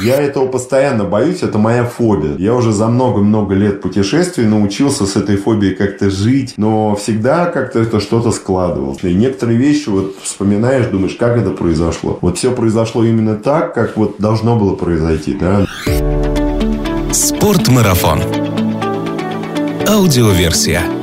Я этого постоянно боюсь, это моя фобия. Я уже за много-много лет путешествий научился с этой фобией как-то жить, но всегда как-то это что-то складывалось. И некоторые вещи вот вспоминаешь, думаешь, как это произошло. Вот все произошло именно так, как вот должно было произойти, да. Спортмарафон. Аудиоверсия.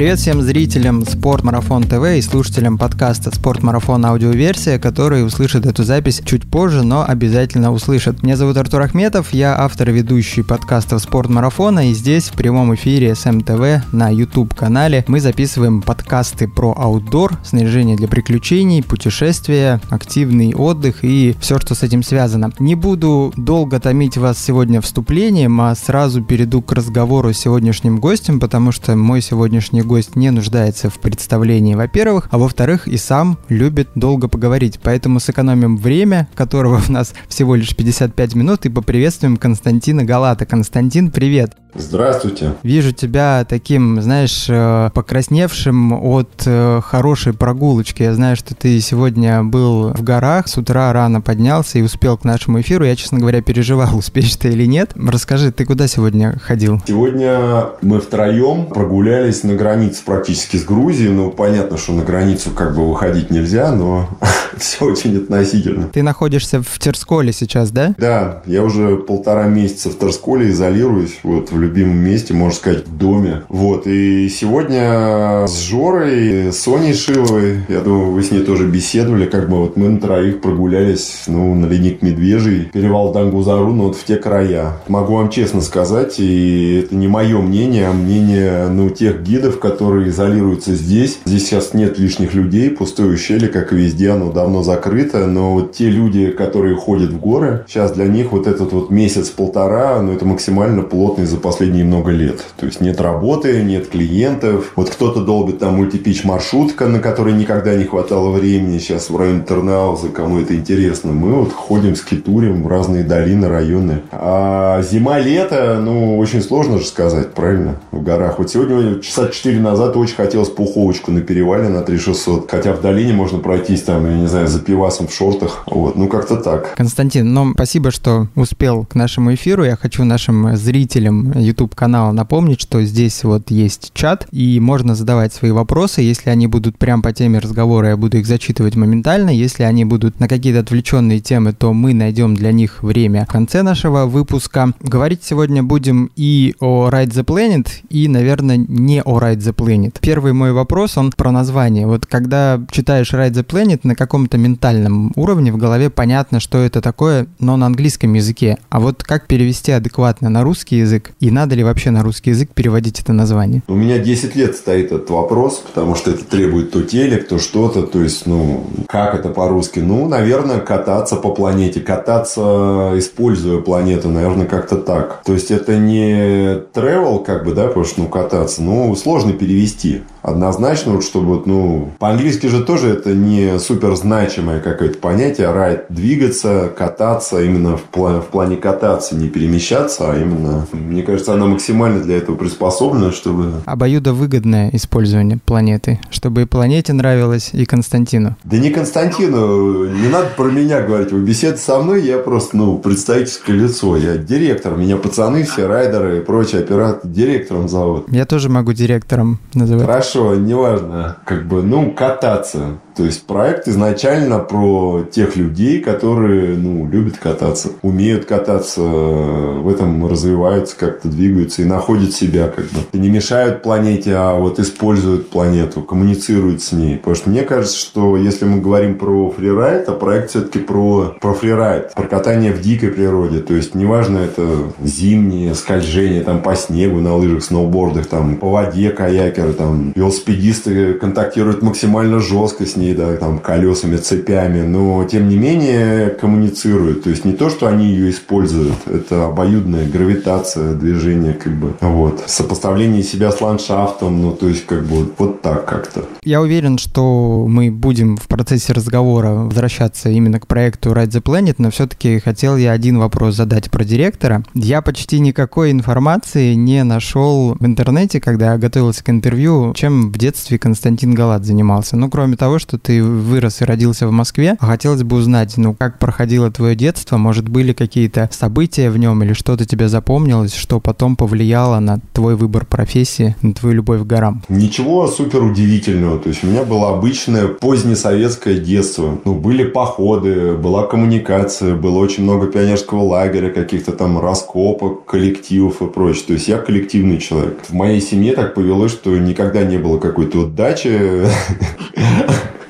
Привет всем зрителям Спорт Марафон ТВ и слушателям подкаста Спорт Марафон аудиоверсия, которые услышат эту запись чуть позже, но обязательно услышат. Меня зовут Артур Ахметов, я автор и ведущий подкастов Спорт Марафона, и здесь в прямом эфире СМТВ на YouTube канале мы записываем подкасты про аутдор, снаряжение для приключений, путешествия, активный отдых и все, что с этим связано. Не буду долго томить вас сегодня вступлением, а сразу перейду к разговору с сегодняшним гостем, потому что мой сегодняшний гость не нуждается в представлении, во-первых, а во-вторых, и сам любит долго поговорить. Поэтому сэкономим время, которого у нас всего лишь 55 минут, и поприветствуем Константина Галата. Константин, привет! Здравствуйте. Вижу тебя таким, знаешь, э, покрасневшим от э, хорошей прогулочки. Я знаю, что ты сегодня был в горах, с утра рано поднялся и успел к нашему эфиру. Я, честно говоря, переживал, успеешь ты или нет. Расскажи, ты куда сегодня ходил? Сегодня мы втроем прогулялись на границе практически с Грузией. Ну, понятно, что на границу как бы выходить нельзя, но все очень относительно. Ты находишься в Терсколе сейчас, да? Да, я уже полтора месяца в Терсколе изолируюсь, вот, в любимом месте, можно сказать, в доме. Вот, и сегодня с Жорой, Соней Шиловой, я думаю, вы с ней тоже беседовали, как бы вот мы на троих прогулялись, ну, на ледник Медвежий, перевал Дангузару, ну, вот в те края. Могу вам честно сказать, и это не мое мнение, а мнение, ну, тех гидов, которые изолируются здесь. Здесь сейчас нет лишних людей, пустое ущелье, как и везде, оно давно закрыто, но вот те люди, которые ходят в горы, сейчас для них вот этот вот месяц-полтора, ну, это максимально плотный за последние много лет. То есть нет работы, нет клиентов. Вот кто-то долбит там мультипич маршрутка, на которой никогда не хватало времени. Сейчас в районе Тернауза, кому это интересно, мы вот ходим, скитурим в разные долины, районы. А зима-лето, ну, очень сложно же сказать, правильно, в горах. Вот сегодня, часа 4 назад, очень хотелось пуховочку на перевале на 3600. Хотя в долине можно пройтись там, я не знаю, за пивасом в шортах. Вот, ну, как-то так. Константин, ну, спасибо, что успел к нашему эфиру. Я хочу нашим зрителям YouTube-канала напомнить, что здесь вот есть чат, и можно задавать свои вопросы. Если они будут прям по теме разговора, я буду их зачитывать моментально. Если они будут на какие-то отвлеченные темы, то мы найдем для них время в конце нашего выпуска. Говорить сегодня будем и о Ride the Planet, и, наверное, не о Ride the Planet. Первый мой вопрос, он про название. Вот когда читаешь Ride the Planet, на каком-то ментальном уровне в голове понятно, что это такое, но на английском языке. А вот как перевести адекватно на русский язык? И надо ли вообще на русский язык переводить это название? У меня 10 лет стоит этот вопрос, потому что это требует то телек, то что-то. То есть, ну, как это по-русски? Ну, наверное, кататься по планете. Кататься, используя планету, наверное, как-то так. То есть, это не travel, как бы, да, потому что, ну, кататься. Ну, сложно перевести. Однозначно, вот чтобы, вот, ну, по-английски же тоже это не супер значимое какое-то понятие. Райд – двигаться, кататься, именно в, пла- в плане кататься, не перемещаться, а именно, мне кажется, она максимально для этого приспособлена, чтобы... Обоюдовыгодное использование планеты, чтобы и планете нравилось, и Константину. Да не Константину, не надо про меня говорить. Вы беседуете со мной, я просто, ну, представительское лицо. Я директор, меня пацаны все, райдеры и прочие операторы директором зовут. Я тоже могу директором называть. Хорошо, неважно, как бы, ну, кататься. То есть проект изначально про тех людей, которые ну, любят кататься, умеют кататься, в этом развиваются, как-то двигаются и находят себя как бы. Не мешают планете, а вот используют планету, коммуницируют с ней. Потому что мне кажется, что если мы говорим про фрирайд, а проект все-таки про, про фрирайд, про катание в дикой природе. То есть неважно это зимнее скольжение там по снегу на лыжах, сноубордах, там по воде каякеры, там велосипедисты контактируют максимально жестко с ней да, там, колесами, цепями, но, тем не менее, коммуницируют. То есть, не то, что они ее используют, это обоюдная гравитация движения, как бы, вот. Сопоставление себя с ландшафтом, ну, то есть, как бы, вот так как-то. Я уверен, что мы будем в процессе разговора возвращаться именно к проекту Ride the Planet, но все-таки хотел я один вопрос задать про директора. Я почти никакой информации не нашел в интернете, когда я готовился к интервью, чем в детстве Константин Галат занимался. Ну, кроме того, что ты вырос и родился в Москве, хотелось бы узнать, ну, как проходило твое детство, может, были какие-то события в нем или что-то тебе запомнилось, что потом повлияло на твой выбор профессии, на твою любовь к горам? Ничего супер удивительного. То есть у меня было обычное позднесоветское детство. Ну, были походы, была коммуникация, было очень много пионерского лагеря, каких-то там раскопок, коллективов и прочее. То есть я коллективный человек. В моей семье так повелось, что никогда не было какой-то вот дачи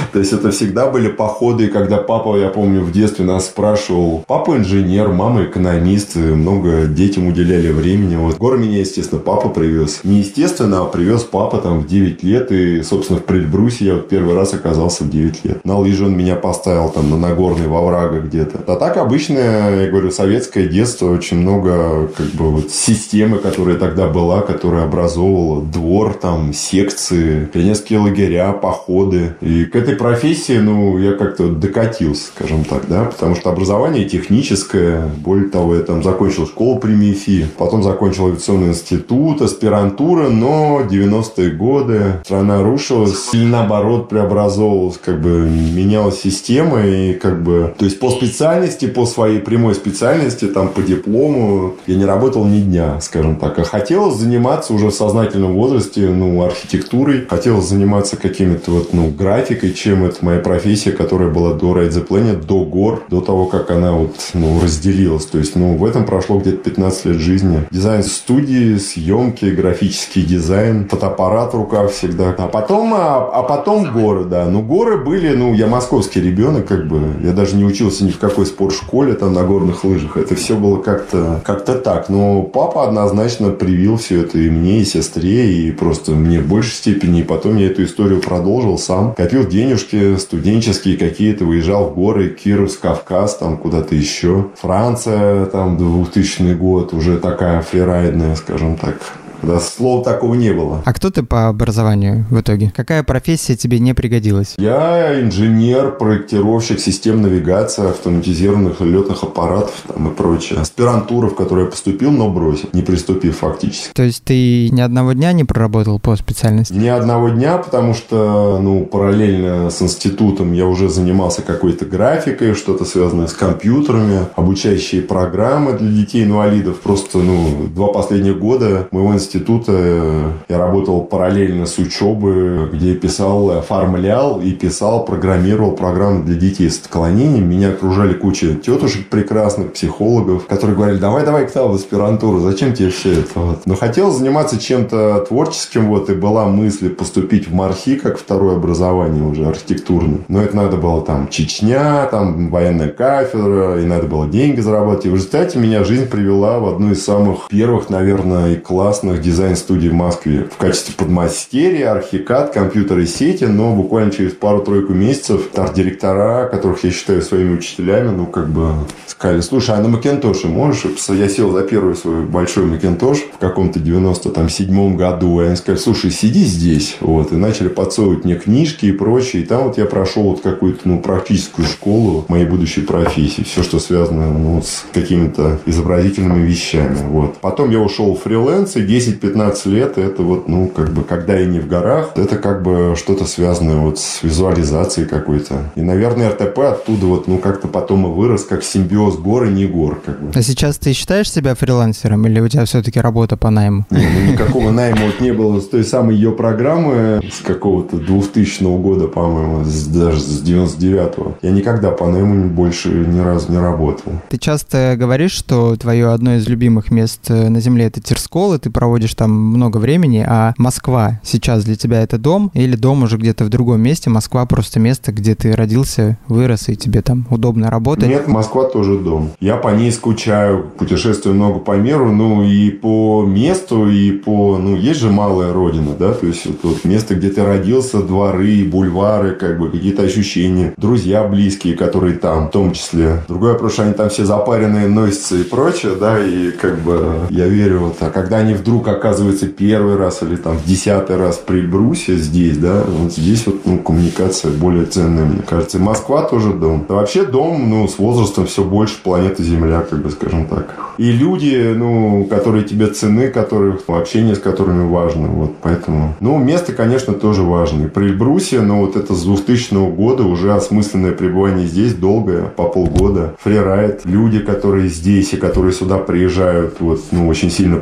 То есть это всегда были походы, когда папа, я помню, в детстве нас спрашивал, папа инженер, мама экономист, много детям уделяли времени. Вот горы меня, естественно, папа привез. Не естественно, а привез папа там в 9 лет, и, собственно, в Предбрусе я вот первый раз оказался в 9 лет. На лыжи он меня поставил там на Нагорной, во врага где-то. А так обычное, я говорю, советское детство, очень много как бы вот системы, которая тогда была, которая образовывала двор, там, секции, пионерские лагеря, походы. И к этой профессии, ну, я как-то докатился, скажем так, да, потому что образование техническое, более того, я там закончил школу при МИФИ, потом закончил авиационный институт, аспирантура, но 90-е годы страна рушилась, или наоборот преобразовывалась, как бы менялась система, и как бы, то есть по специальности, по своей прямой специальности, там, по диплому, я не работал ни дня, скажем так, а хотелось заниматься уже в сознательном возрасте, ну, архитектурой, хотелось заниматься какими-то вот, ну, графикой, чем чем это моя профессия, которая была до Ride the Planet, до гор, до того, как она вот, ну, разделилась. То есть, ну, в этом прошло где-то 15 лет жизни. Дизайн студии, съемки, графический дизайн, фотоаппарат в руках всегда. А потом, а, а потом горы, да. Ну, горы были, ну, я московский ребенок, как бы. Я даже не учился ни в какой спортшколе, там, на горных лыжах. Это все было как-то как так. Но папа однозначно привил все это и мне, и сестре, и просто мне в большей степени. И потом я эту историю продолжил сам. Копил денежки денежки студенческие какие-то, выезжал в горы, Кировск, Кавказ, там куда-то еще. Франция, там 2000 год, уже такая фрирайдная, скажем так, да, слова такого не было. А кто ты по образованию в итоге? Какая профессия тебе не пригодилась? Я инженер, проектировщик систем навигации, автоматизированных летных аппаратов там и прочее. Аспирантура, в которую я поступил, но бросил, не приступив фактически. То есть ты ни одного дня не проработал по специальности? Ни одного дня, потому что, ну, параллельно с институтом я уже занимался какой-то графикой, что-то связанное с компьютерами, обучающие программы для детей-инвалидов. Просто, ну, два последних года моего института института я работал параллельно с учебой, где писал, оформлял и писал, программировал программы для детей с отклонением. Меня окружали куча тетушек прекрасных, психологов, которые говорили, давай, давай к в аспирантуру, зачем тебе все это? Вот. Но хотел заниматься чем-то творческим, вот, и была мысль поступить в Мархи, как второе образование уже архитектурное. Но это надо было там Чечня, там военная кафедра, и надо было деньги заработать. И в результате меня жизнь привела в одну из самых первых, наверное, и классных дизайн-студии в Москве в качестве подмастерья, архикад, компьютеры сети, но буквально через пару-тройку месяцев арт-директора, которых я считаю своими учителями, ну, как бы сказали, слушай, а на Макинтоше можешь? Я сел за первый свой большой Макинтош в каком-то 97-м году, и они сказали, слушай, сиди здесь, вот, и начали подсовывать мне книжки и прочее, и там вот я прошел вот какую-то, ну, практическую школу моей будущей профессии, все, что связано, ну, с какими-то изобразительными вещами, вот. Потом я ушел в фриланс, и 10 10-15 лет это вот, ну, как бы, когда я не в горах, это как бы что-то связанное вот с визуализацией какой-то. И, наверное, РТП оттуда вот, ну, как-то потом и вырос, как симбиоз гор и не гор, как бы. А сейчас ты считаешь себя фрилансером или у тебя все-таки работа по найму? Не, ну, никакого найма вот не было с той самой ее программы с какого-то 2000 года, по-моему, даже с 99-го. Я никогда по найму больше ни разу не работал. Ты часто говоришь, что твое одно из любимых мест на Земле – это Терскол, и ты проводишь проводишь там много времени, а Москва сейчас для тебя это дом или дом уже где-то в другом месте, Москва просто место, где ты родился, вырос, и тебе там удобно работать? Нет, Москва тоже дом. Я по ней скучаю, путешествую много по миру, ну и по месту, и по... Ну, есть же малая родина, да, то есть вот, вот место, где ты родился, дворы, бульвары, как бы какие-то ощущения, друзья близкие, которые там, в том числе. Другое вопрос, что они там все запаренные носятся и прочее, да, и как бы я верю вот, а когда они вдруг оказываются первый раз или там в десятый раз при Брусе здесь, да, вот здесь вот ну, коммуникация более ценная, мне кажется. И Москва тоже дом. А вообще дом, ну, с возрастом все больше планеты Земля, как бы скажем так. И люди, ну, которые тебе цены, которых, ну, общение с которыми важно, вот, поэтому. Ну, место, конечно, тоже важно. И при Эльбрусе, ну, вот это с 2000 года уже осмысленное пребывание здесь долгое, по полгода. Фрирайд, люди, которые здесь и которые сюда приезжают, вот, ну, очень сильно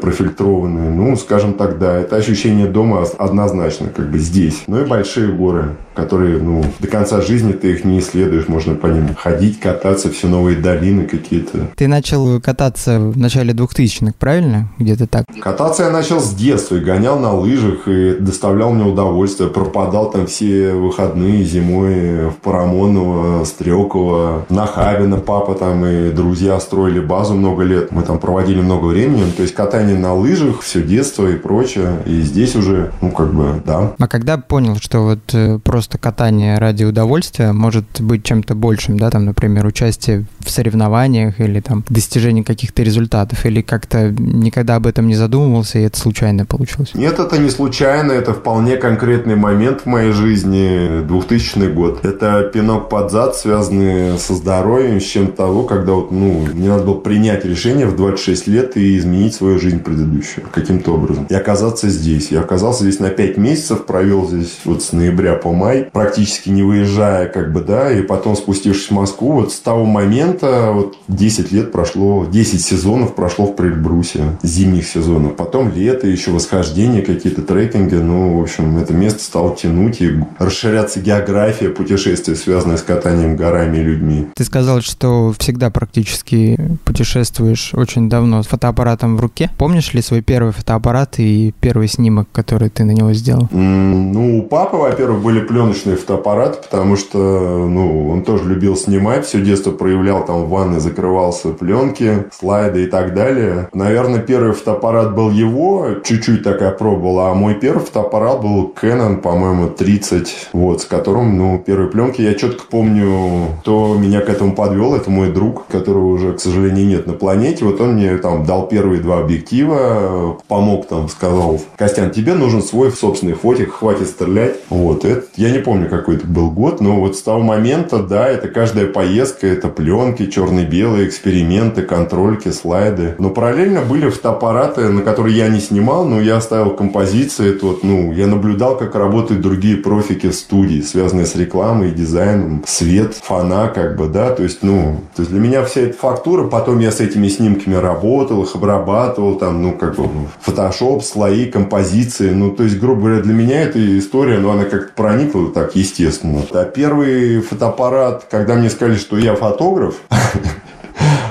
Ну, скажем так, да, это ощущение дома однозначно, как бы здесь. Ну и большие горы, которые, ну, до конца жизни ты их не исследуешь, можно по ним ходить, кататься, все новые долины какие-то. Ты начал кататься в начале 2000-х, правильно? Где-то так? Кататься я начал с детства и гонял на лыжах, и доставлял мне удовольствие. Пропадал там все выходные зимой в Парамоново, Стрелково, на Хабина папа там и друзья строили базу много лет. Мы там проводили много времени. То есть катание на лыжах, все детство и прочее. И здесь уже, ну, как бы, да. А когда понял, что вот э, просто катание ради удовольствия может быть чем-то большим, да, там, например, участие в соревнованиях или там достижение каких-то результатов, или как-то никогда об этом не задумывался, и это случайно получилось? Нет, это не случайно, это вполне конкретный момент в моей жизни, 2000 год. Это пинок под зад, связанный со здоровьем, с чем того, когда вот, ну, мне надо было принять решение в 26 лет и изменить свою жизнь предыдущую каким-то образом. И оказаться здесь. Я оказался здесь на 5 месяцев, провел здесь вот с ноября по май, практически не выезжая, как бы, да, и потом спустившись в Москву, вот с того момента вот 10 лет прошло, 10 сезонов прошло в Прельбрусе, зимних сезонов. Потом лето, еще восхождение, какие-то трекинги. Ну, в общем, это место стало тянуть и расширяться география путешествия, связанная с катанием горами и людьми. Ты сказал, что всегда практически путешествуешь очень давно с фотоаппаратом в руке. Помнишь ли свой первый фотоаппарат и первый снимок, который ты на него сделал? Ну, у папы, во-первых, были пленочные фотоаппараты, потому что, ну, он тоже любил снимать, все детство проявлял там в ванной, закрывался пленки, слайды и так далее. Наверное, первый фотоаппарат был его, чуть-чуть так я пробовал, а мой первый фотоаппарат был Canon, по-моему, 30, вот, с которым, ну, первые пленки я четко помню, кто меня к этому подвел, это мой друг, которого уже, к сожалению, нет на планете, вот он мне там дал первые два объектива, помог там, сказал, Костян, тебе нужен свой собственный фотик, хватит стрелять, вот, это, я не помню, какой это был год, но вот с того момента, да, это каждая поездка, это пленки, черно-белые, эксперименты, контрольки, слайды, но параллельно были фотоаппараты, на которые я не снимал, но я оставил композиции, это вот, ну, я наблюдал, как работают другие профики студии, связанные с рекламой, дизайном, свет, фона, как бы, да, то есть, ну, то есть для меня вся эта фактура, потом я с этими снимками работал, их обрабатывал, там, ну, как бы, фотошоп, слои, композиции, ну, то есть, грубо говоря, для меня эта история, ну, она как-то проникла так, естественно. А первый фотоаппарат, когда мне сказали, что я фотограф,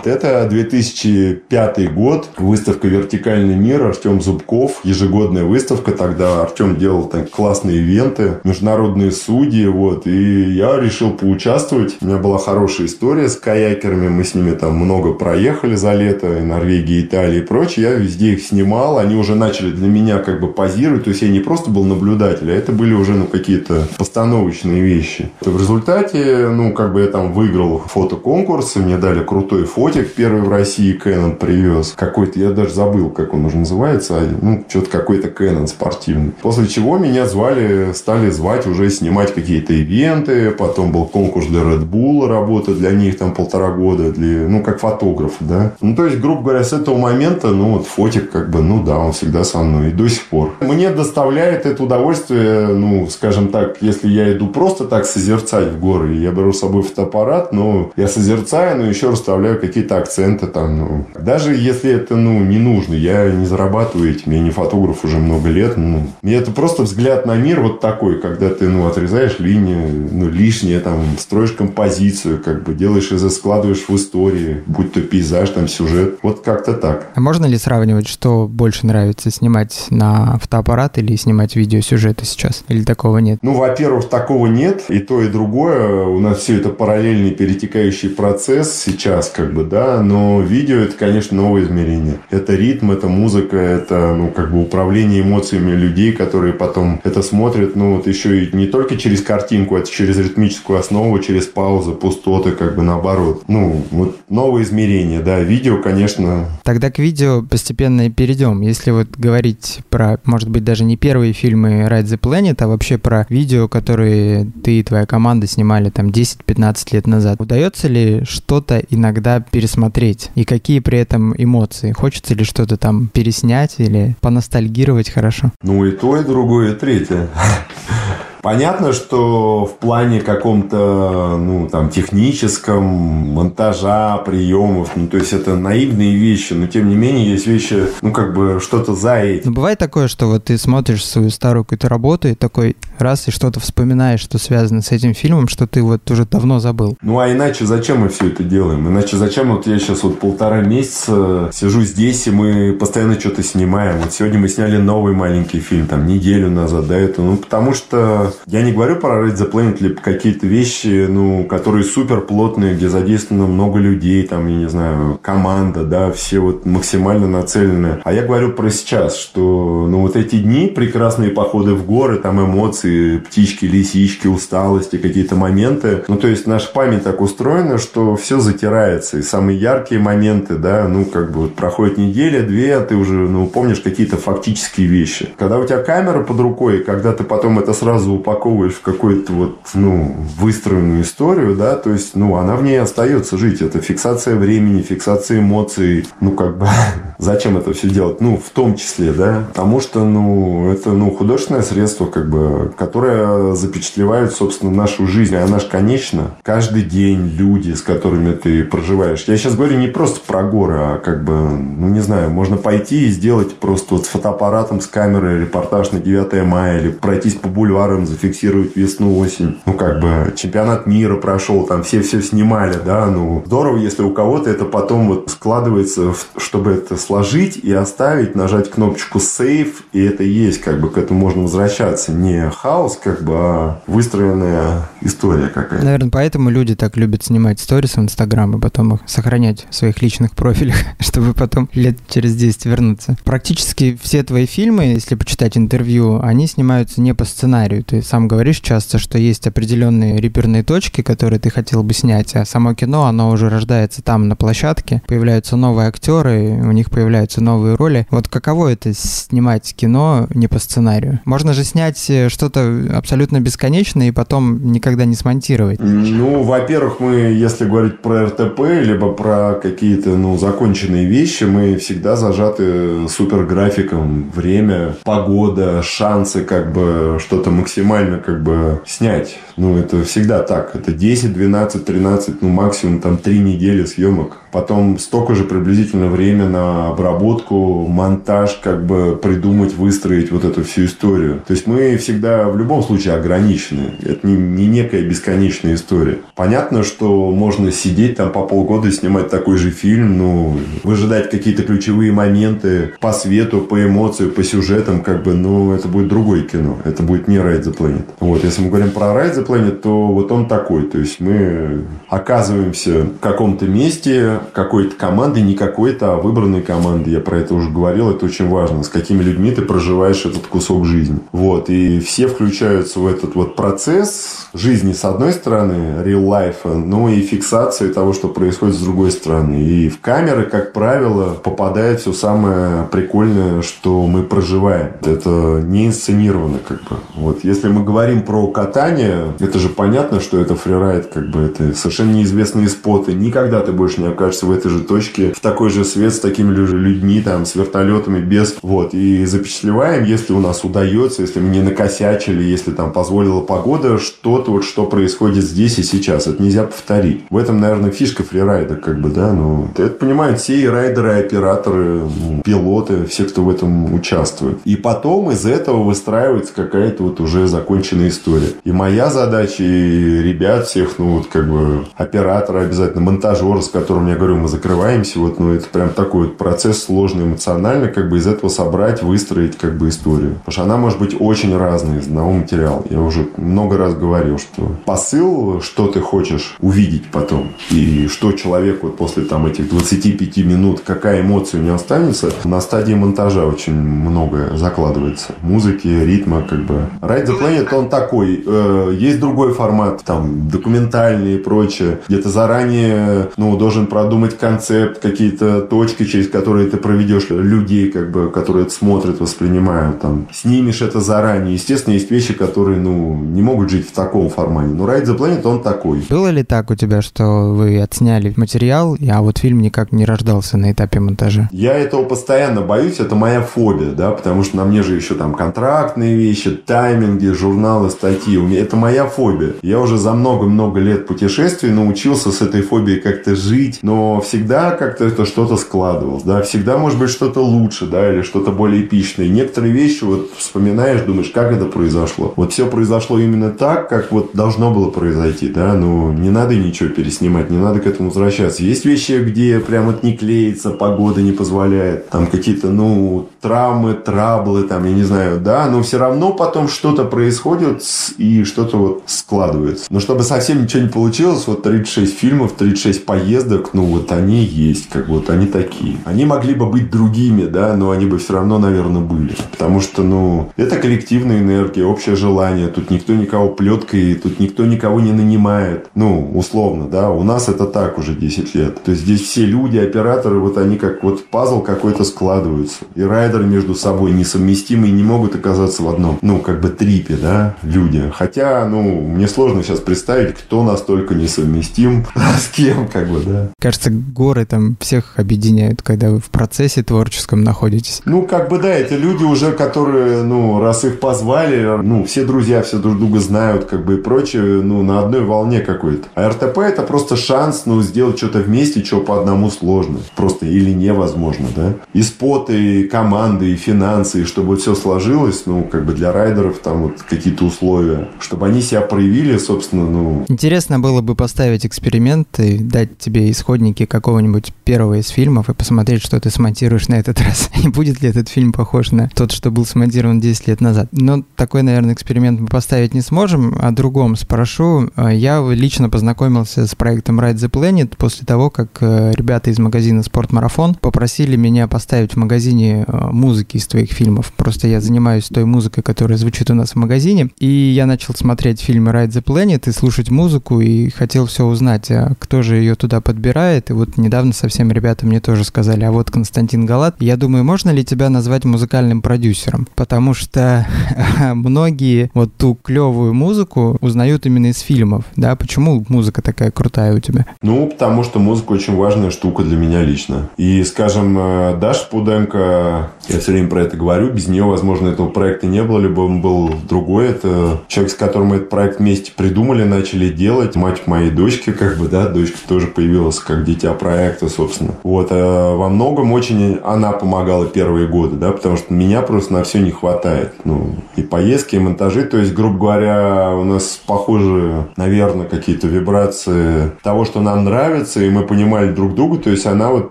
Это 2005 год, выставка «Вертикальный мир», Артем Зубков, ежегодная выставка, тогда. Артем делал так классные ивенты, международные судьи, вот, и я решил поучаствовать. У меня была хорошая история с каякерами, мы с ними там много проехали за лето, и Норвегия, Италия и прочее, я везде их снимал, они уже начали для меня как бы позировать, то есть я не просто был наблюдатель, а это были уже, ну, какие-то постановочные вещи. В результате, ну, как бы я там выиграл фотоконкурс, и мне дали крутой фотик, фотик первый в России Canon привез. Какой-то, я даже забыл, как он уже называется. А, ну, что-то какой-то Canon спортивный. После чего меня звали, стали звать уже снимать какие-то ивенты. Потом был конкурс для Red Bull, работа для них там полтора года. Для, ну, как фотограф, да. Ну, то есть, грубо говоря, с этого момента, ну, вот фотик как бы, ну, да, он всегда со мной. И до сих пор. Мне доставляет это удовольствие, ну, скажем так, если я иду просто так созерцать в горы, я беру с собой фотоаппарат, но я созерцаю, но еще расставляю какие какие-то акценты там, ну, даже если это, ну, не нужно, я не зарабатываю этим, я не фотограф уже много лет, ну, и это просто взгляд на мир вот такой, когда ты, ну, отрезаешь линию, ну, лишнее, там, строишь композицию, как бы делаешь из складываешь в истории, будь то пейзаж, там, сюжет, вот как-то так. А можно ли сравнивать, что больше нравится, снимать на фотоаппарат или снимать видеосюжеты сейчас? Или такого нет? Ну, во-первых, такого нет, и то, и другое, у нас все это параллельный перетекающий процесс сейчас, как бы, да, но видео это, конечно, новое измерение. Это ритм, это музыка, это, ну, как бы управление эмоциями людей, которые потом это смотрят, ну, вот еще и не только через картинку, а через ритмическую основу, через паузы, пустоты, как бы наоборот. Ну, вот новое измерение, да, видео, конечно. Тогда к видео постепенно и перейдем. Если вот говорить про, может быть, даже не первые фильмы Ride the Planet, а вообще про видео, которые ты и твоя команда снимали там 10-15 лет назад, удается ли что-то иногда пересмотреть? И какие при этом эмоции? Хочется ли что-то там переснять или поностальгировать хорошо? Ну и то, и другое, и третье. Понятно, что в плане каком-то, ну, там, техническом, монтажа, приемов, ну, то есть это наивные вещи, но тем не менее есть вещи, ну, как бы что-то за этим. Ну, бывает такое, что вот ты смотришь свою старую какую-то работу и такой раз и что-то вспоминаешь, что связано с этим фильмом, что ты вот уже давно забыл. Ну, а иначе зачем мы все это делаем? Иначе зачем вот я сейчас вот полтора месяца сижу здесь, и мы постоянно что-то снимаем. Вот сегодня мы сняли новый маленький фильм, там, неделю назад, да, это, ну, потому что я не говорю про Red the Planet или какие-то вещи, ну, которые супер плотные, где задействовано много людей, там, я не знаю, команда, да, все вот максимально нацелены. А я говорю про сейчас, что, ну, вот эти дни, прекрасные походы в горы, там эмоции, птички, лисички, усталости, какие-то моменты. Ну, то есть, наша память так устроена, что все затирается. И самые яркие моменты, да, ну, как бы вот проходит неделя, две, а ты уже, ну, помнишь какие-то фактические вещи. Когда у тебя камера под рукой, когда ты потом это сразу упаковываешь в какую-то вот, ну, выстроенную историю, да, то есть, ну, она в ней остается жить. Это фиксация времени, фиксация эмоций. Ну, как бы, зачем это все делать? Ну, в том числе, да. Потому что, ну, это, ну, художественное средство, как бы, которое запечатлевает, собственно, нашу жизнь. Она же конечна. Каждый день люди, с которыми ты проживаешь. Я сейчас говорю не просто про горы, а как бы, ну, не знаю, можно пойти и сделать просто вот с фотоаппаратом, с камерой репортаж на 9 мая или пройтись по бульварам, зафиксировать весну-осень. Ну, как бы, чемпионат мира прошел, там все все снимали, да, ну, здорово, если у кого-то это потом вот складывается, чтобы это сложить и оставить, нажать кнопочку сейв, и это есть, как бы, к этому можно возвращаться. Не хаос, как бы, а выстроенная история какая-то. Наверное, поэтому люди так любят снимать сторис в Инстаграм и потом их сохранять в своих личных профилях, чтобы потом лет через 10 вернуться. Практически все твои фильмы, если почитать интервью, они снимаются не по сценарию. Сам говоришь часто, что есть определенные реперные точки, которые ты хотел бы снять, а само кино, оно уже рождается там, на площадке. Появляются новые актеры, у них появляются новые роли. Вот каково это снимать кино не по сценарию? Можно же снять э, что-то абсолютно бесконечное и потом никогда не смонтировать. Ну, во-первых, мы, если говорить про РТП, либо про какие-то, ну, законченные вещи, мы всегда зажаты супер графиком. Время, погода, шансы, как бы, что-то максимально, как бы, снять. Ну, это всегда так. Это 10, 12, 13, ну, максимум там 3 недели съемок. Потом столько же приблизительно время на обработку, монтаж, как бы придумать, выстроить вот эту всю историю. То есть мы всегда в любом случае ограничены. Это не, не некая бесконечная история. Понятно, что можно сидеть там по полгода и снимать такой же фильм, ну, выжидать какие-то ключевые моменты по свету, по эмоциям, по сюжетам, как бы, ну, это будет другое кино. Это будет не Ride the Planet. Вот, если мы говорим про Ride the Planet, то вот он такой. То есть мы оказываемся в каком-то месте, какой-то команды, не какой-то, а выбранной команды. Я про это уже говорил, это очень важно. С какими людьми ты проживаешь этот кусок жизни. Вот. И все включаются в этот вот процесс жизни с одной стороны, real life, но и фиксации того, что происходит с другой стороны. И в камеры, как правило, попадает все самое прикольное, что мы проживаем. Это не инсценировано как бы. Вот. Если мы говорим про катание, это же понятно, что это фрирайд, как бы это совершенно неизвестные споты. Никогда ты больше не окажешься окажешься в этой же точке, в такой же свет с такими людьми, там, с вертолетами, без, вот, и запечатлеваем, если у нас удается, если мы не накосячили, если там позволила погода, что-то вот, что происходит здесь и сейчас. Это нельзя повторить. В этом, наверное, фишка фрирайда, как бы, да, ну, это понимают все и райдеры, и операторы, ну, пилоты, все, кто в этом участвует. И потом из этого выстраивается какая-то вот уже законченная история. И моя задача, и ребят всех, ну, вот, как бы, оператора обязательно, монтажера, с которым, я говорю, мы закрываемся, вот, ну, это прям такой вот процесс сложный эмоционально, как бы из этого собрать, выстроить, как бы, историю. Потому что она может быть очень разной из одного материала. Я уже много раз говорил, что посыл, что ты хочешь увидеть потом, и что человек вот после там этих 25 минут, какая эмоция у него останется, на стадии монтажа очень многое закладывается. Музыки, ритма, как бы. Ride the Planet, он такой. Э, есть другой формат, там, документальный и прочее, где ты заранее, ну, должен продумать концепт, какие-то точки, через которые ты проведешь людей, как бы, которые это смотрят, воспринимают, там, снимешь это заранее. Естественно, есть вещи, которые, ну, не могут жить в таком формате. Но Ride the Planet, он такой. Было ли так у тебя, что вы отсняли материал, а вот фильм никак не рождался на этапе монтажа? Я этого постоянно боюсь, это моя фобия, да, потому что на мне же еще там контрактные вещи, тайминги, журналы, статьи. Это моя фобия. Я уже за много-много лет путешествий научился с этой фобией как-то жить, но всегда как-то это что-то складывалось, да, всегда может быть что-то лучше, да, или что-то более эпичное. Некоторые вещи вот вспоминаешь, думаешь, как это произошло. Вот все произошло именно так, как вот должно было произойти, да, ну, не надо ничего переснимать, не надо к этому возвращаться. Есть вещи, где прям вот не клеится, погода не позволяет, там какие-то, ну, травмы, траблы, там, я не знаю, да, но все равно потом что-то происходит и что-то вот складывается. Но чтобы совсем ничего не получилось, вот 36 фильмов, 36 поездок, ну, вот они есть, как вот они такие. Они могли бы быть другими, да, но они бы все равно, наверное, были. Потому что, ну, это коллективная энергия, общее желание. Тут никто никого плеткой, тут никто никого не нанимает. Ну, условно, да. У нас это так уже 10 лет. То есть здесь все люди, операторы, вот они как вот пазл какой-то складываются. И райдеры между собой несовместимые не могут оказаться в одном, ну, как бы трипе, да, люди. Хотя, ну, мне сложно сейчас представить, кто настолько несовместим с кем, как бы, да. Кажется, горы там всех объединяют, когда вы в процессе творческом находитесь. Ну, как бы, да, это люди уже, которые, ну, раз их позвали, ну, все друзья все друг друга знают, как бы, и прочее, ну, на одной волне какой-то. А РТП это просто шанс, ну, сделать что-то вместе, что по одному сложно. Просто или невозможно, да. И споты, и команды, и финансы, и чтобы все сложилось, ну, как бы для райдеров там вот какие-то условия, чтобы они себя проявили, собственно, ну... Интересно было бы поставить эксперимент и дать тебе исходники какого-нибудь первого из фильмов и посмотреть, что ты смонтируешь на этот раз. И будет ли этот фильм похож на тот, что был смонтирован 10 лет назад. Но такой, наверное, эксперимент мы поставить не сможем. О другом спрошу. Я лично познакомился с проектом Ride the Planet после того, как э, ребята из магазина Спортмарафон попросили меня поставить в магазине э, музыки из твоих фильмов. Просто я занимаюсь той музыкой, которая звучит у нас в магазине. И я начал смотреть фильмы Ride the Planet и слушать музыку, и хотел все узнать, а кто же ее туда подбирает. И вот недавно совсем ребята мне тоже сказали, а вот Константин Галат. Я думаю, можно ли тебя назвать музыкальным продюсером? Потому что многие вот ту клевую музыку узнают именно из фильмов, да? Почему музыка такая крутая у тебя? Ну, потому что музыка очень важная штука для меня лично. И, скажем, э, Даша Пуденко, я все время про это говорю, без нее, возможно, этого проекта не было, либо он был другой. Это человек, с которым мы этот проект вместе придумали, начали делать. Мать моей дочки, как бы, да, дочка тоже появилась как дитя проекта, собственно. Вот, а во многом очень она помогала первые годы, да, потому что меня просто на все не хватает. Ну, и поездки, и монтажи, то есть, грубо говоря, у нас похожи, наверное, какие-то вибрации того, что нам нравится, и мы понимали друг друга, то есть, она вот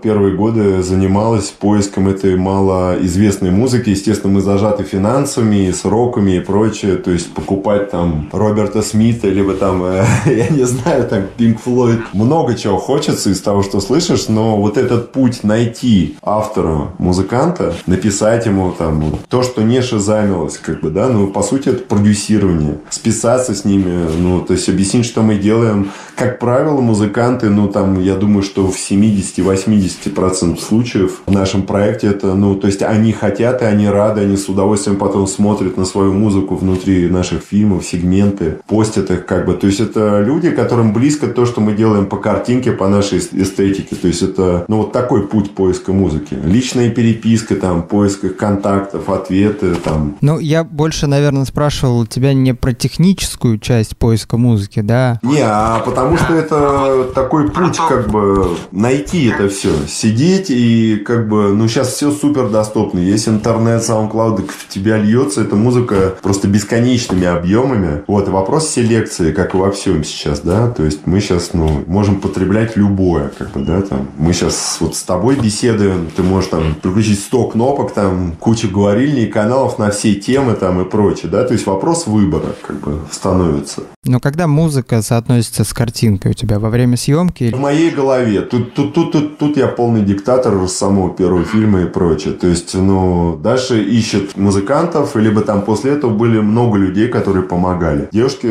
первые годы занималась поиском этой малоизвестной музыки, естественно, мы зажаты финансами, сроками и прочее, то есть, покупать там Роберта Смита, либо там, э, я не знаю, там, Пинк Флойд, много чего хочется из того, что слышишь, но вот этот путь найти автора, музыканта, написать ему там то, что не шизамилось, как бы, да, ну, по сути, это продюсирование. Списаться с ними, ну, то есть объяснить, что мы делаем, как правило, музыканты, ну, там, я думаю, что в 70-80% случаев в нашем проекте это, ну, то есть они хотят и они рады, они с удовольствием потом смотрят на свою музыку внутри наших фильмов, сегменты, постят их как бы. То есть это люди, которым близко то, что мы делаем по картинке, по нашей эстетике. То есть это, ну, вот такой путь поиска музыки. Личная переписка, там, поиск контактов, ответы, там. Ну, я больше, наверное, спрашивал тебя не про техническую часть поиска музыки, да? Не, а потому что это такой путь, как бы, найти это все. Сидеть и, как бы, ну, сейчас все супер доступно. Есть интернет, SoundCloud, в тебя льется эта музыка просто бесконечными объемами. Вот, и вопрос селекции, как и во всем сейчас, да, то есть мы сейчас, ну, можем потреблять любое, как бы, да, там, мы сейчас вот с тобой беседуем, ты можешь там приключить 100 кнопок, там, куча говорильней, каналов на все темы, там, и прочее, да, то есть вопрос выбора, как бы, становится. Но когда музыка соотносится с картинкой у тебя во время съемки? В моей голове. Тут, тут, тут, тут, тут я полный диктатор с самого первого фильма и прочее. То есть, ну, Даша ищет музыкантов, либо там после этого были много людей, которые помогали. Девушки,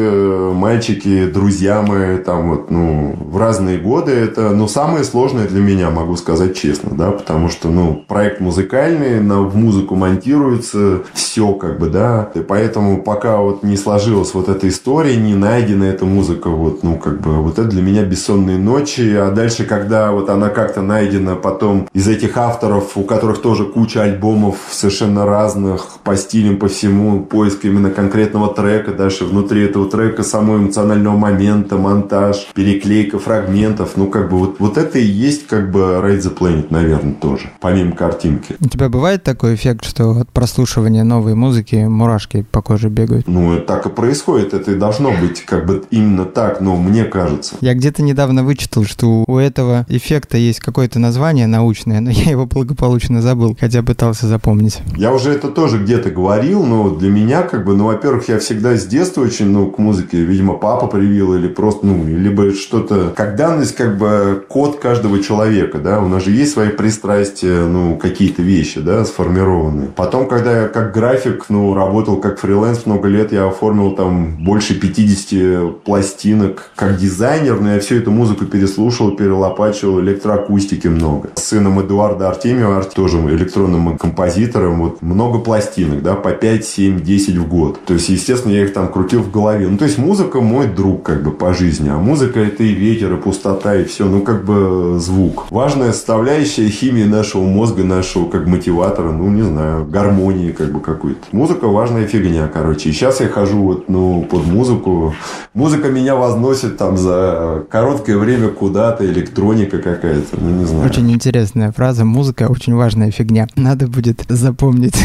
мальчики, друзья мои, там вот, ну, в разные годы. Это, ну, самое сложное для меня, могу сказать честно, да, потому что, ну, проект музыкальный, на, в музыку монтируется все, как бы, да. И поэтому пока вот не сложилась вот эта история, не найдена эта музыка, вот, ну, как бы, вот это для меня бессонные ночи. А дальше, когда вот она как-то найдена потом из этих авторов, у которых тоже куча альбомов совершенно разных, по стилям, по всему, поиск именно конкретного трека, дальше внутри этого трека самого эмоционального момента, монтаж, переклейка фрагментов, ну, как бы, вот, вот это и есть, как бы, Raid the Planet, наверное, тоже, помимо картинки. У тебя бывает такой эффект, что от прослушивания новой музыки мурашки по коже бегают? Ну, так и происходит, это и должно быть быть как бы именно так, но мне кажется. Я где-то недавно вычитал, что у этого эффекта есть какое-то название научное, но я его благополучно забыл, хотя пытался запомнить. Я уже это тоже где-то говорил, но для меня как бы, ну, во-первых, я всегда с детства очень, ну, к музыке, видимо, папа привил или просто, ну, либо что-то, как данность, как бы код каждого человека, да, у нас же есть свои пристрастия, ну, какие-то вещи, да, сформированные. Потом, когда я как график, ну, работал как фриланс много лет, я оформил там больше 50 50 пластинок как дизайнер, но я всю эту музыку переслушал, перелопачивал, электроакустики много. С сыном Эдуарда Артемьева, тоже электронным композитором, вот много пластинок, да, по 5, 7, 10 в год. То есть, естественно, я их там крутил в голове. Ну, то есть, музыка мой друг, как бы, по жизни. А музыка это и ветер, и пустота, и все. Ну, как бы, звук. Важная составляющая химии нашего мозга, нашего, как мотиватора, ну, не знаю, гармонии, как бы, какой-то. Музыка важная фигня, короче. И сейчас я хожу вот, ну, под музыку, музыка меня возносит там за короткое время куда-то, электроника какая-то, ну не знаю. Очень интересная фраза, музыка очень важная фигня. Надо будет запомнить.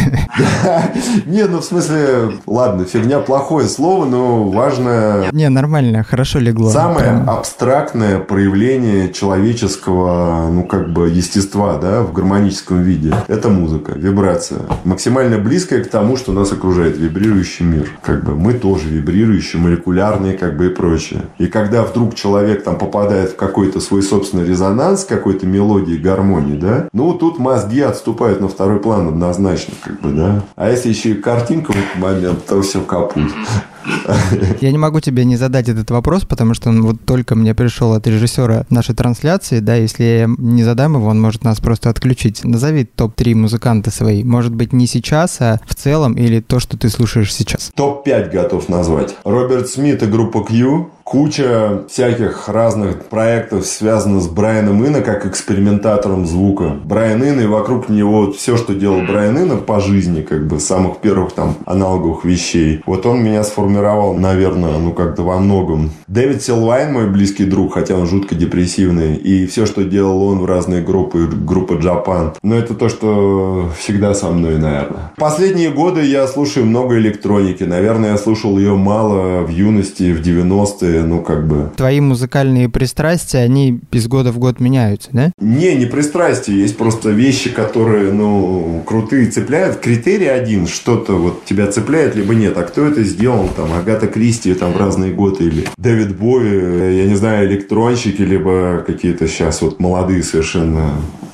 Не, ну в смысле, ладно, фигня плохое слово, но важное... Не, нормально, хорошо легло. Самое абстрактное проявление человеческого, ну как бы, естества, да, в гармоническом виде, это музыка, вибрация. Максимально близкая к тому, что нас окружает, вибрирующий мир. Как бы мы тоже вибрирующие молекулярные как бы и прочее. И когда вдруг человек там попадает в какой-то свой собственный резонанс, какой-то мелодии, гармонии, да, ну тут мозги отступают на второй план однозначно, как бы, да. А если еще и картинка в этот момент, то все капут. Я не могу тебе не задать этот вопрос, потому что он вот только мне пришел от режиссера нашей трансляции, да, если я не задам его, он может нас просто отключить. Назови топ-3 музыканта свои. Может быть, не сейчас, а в целом, или то, что ты слушаешь сейчас. Топ-5 готов назвать. Роберт Смит и группа Q, куча всяких разных проектов связано с Брайаном Инна как экспериментатором звука. Брайан Инна и вокруг него все, что делал Брайан Инна по жизни, как бы самых первых там аналоговых вещей. Вот он меня сформировал, наверное, ну как-то во многом. Дэвид Силвайн, мой близкий друг, хотя он жутко депрессивный, и все, что делал он в разные группы, группа Japan. Но это то, что всегда со мной, наверное. Последние годы я слушаю много электроники. Наверное, я слушал ее мало в юности, в 90-е ну, как бы... Твои музыкальные пристрастия, они из года в год меняются, да? Не, не пристрастия, есть просто вещи, которые, ну, крутые, цепляют. Критерий один, что-то вот тебя цепляет, либо нет. А кто это сделал, там, Агата Кристи, там, в разные годы, или Дэвид Бови, я не знаю, электронщики, либо какие-то сейчас вот молодые совершенно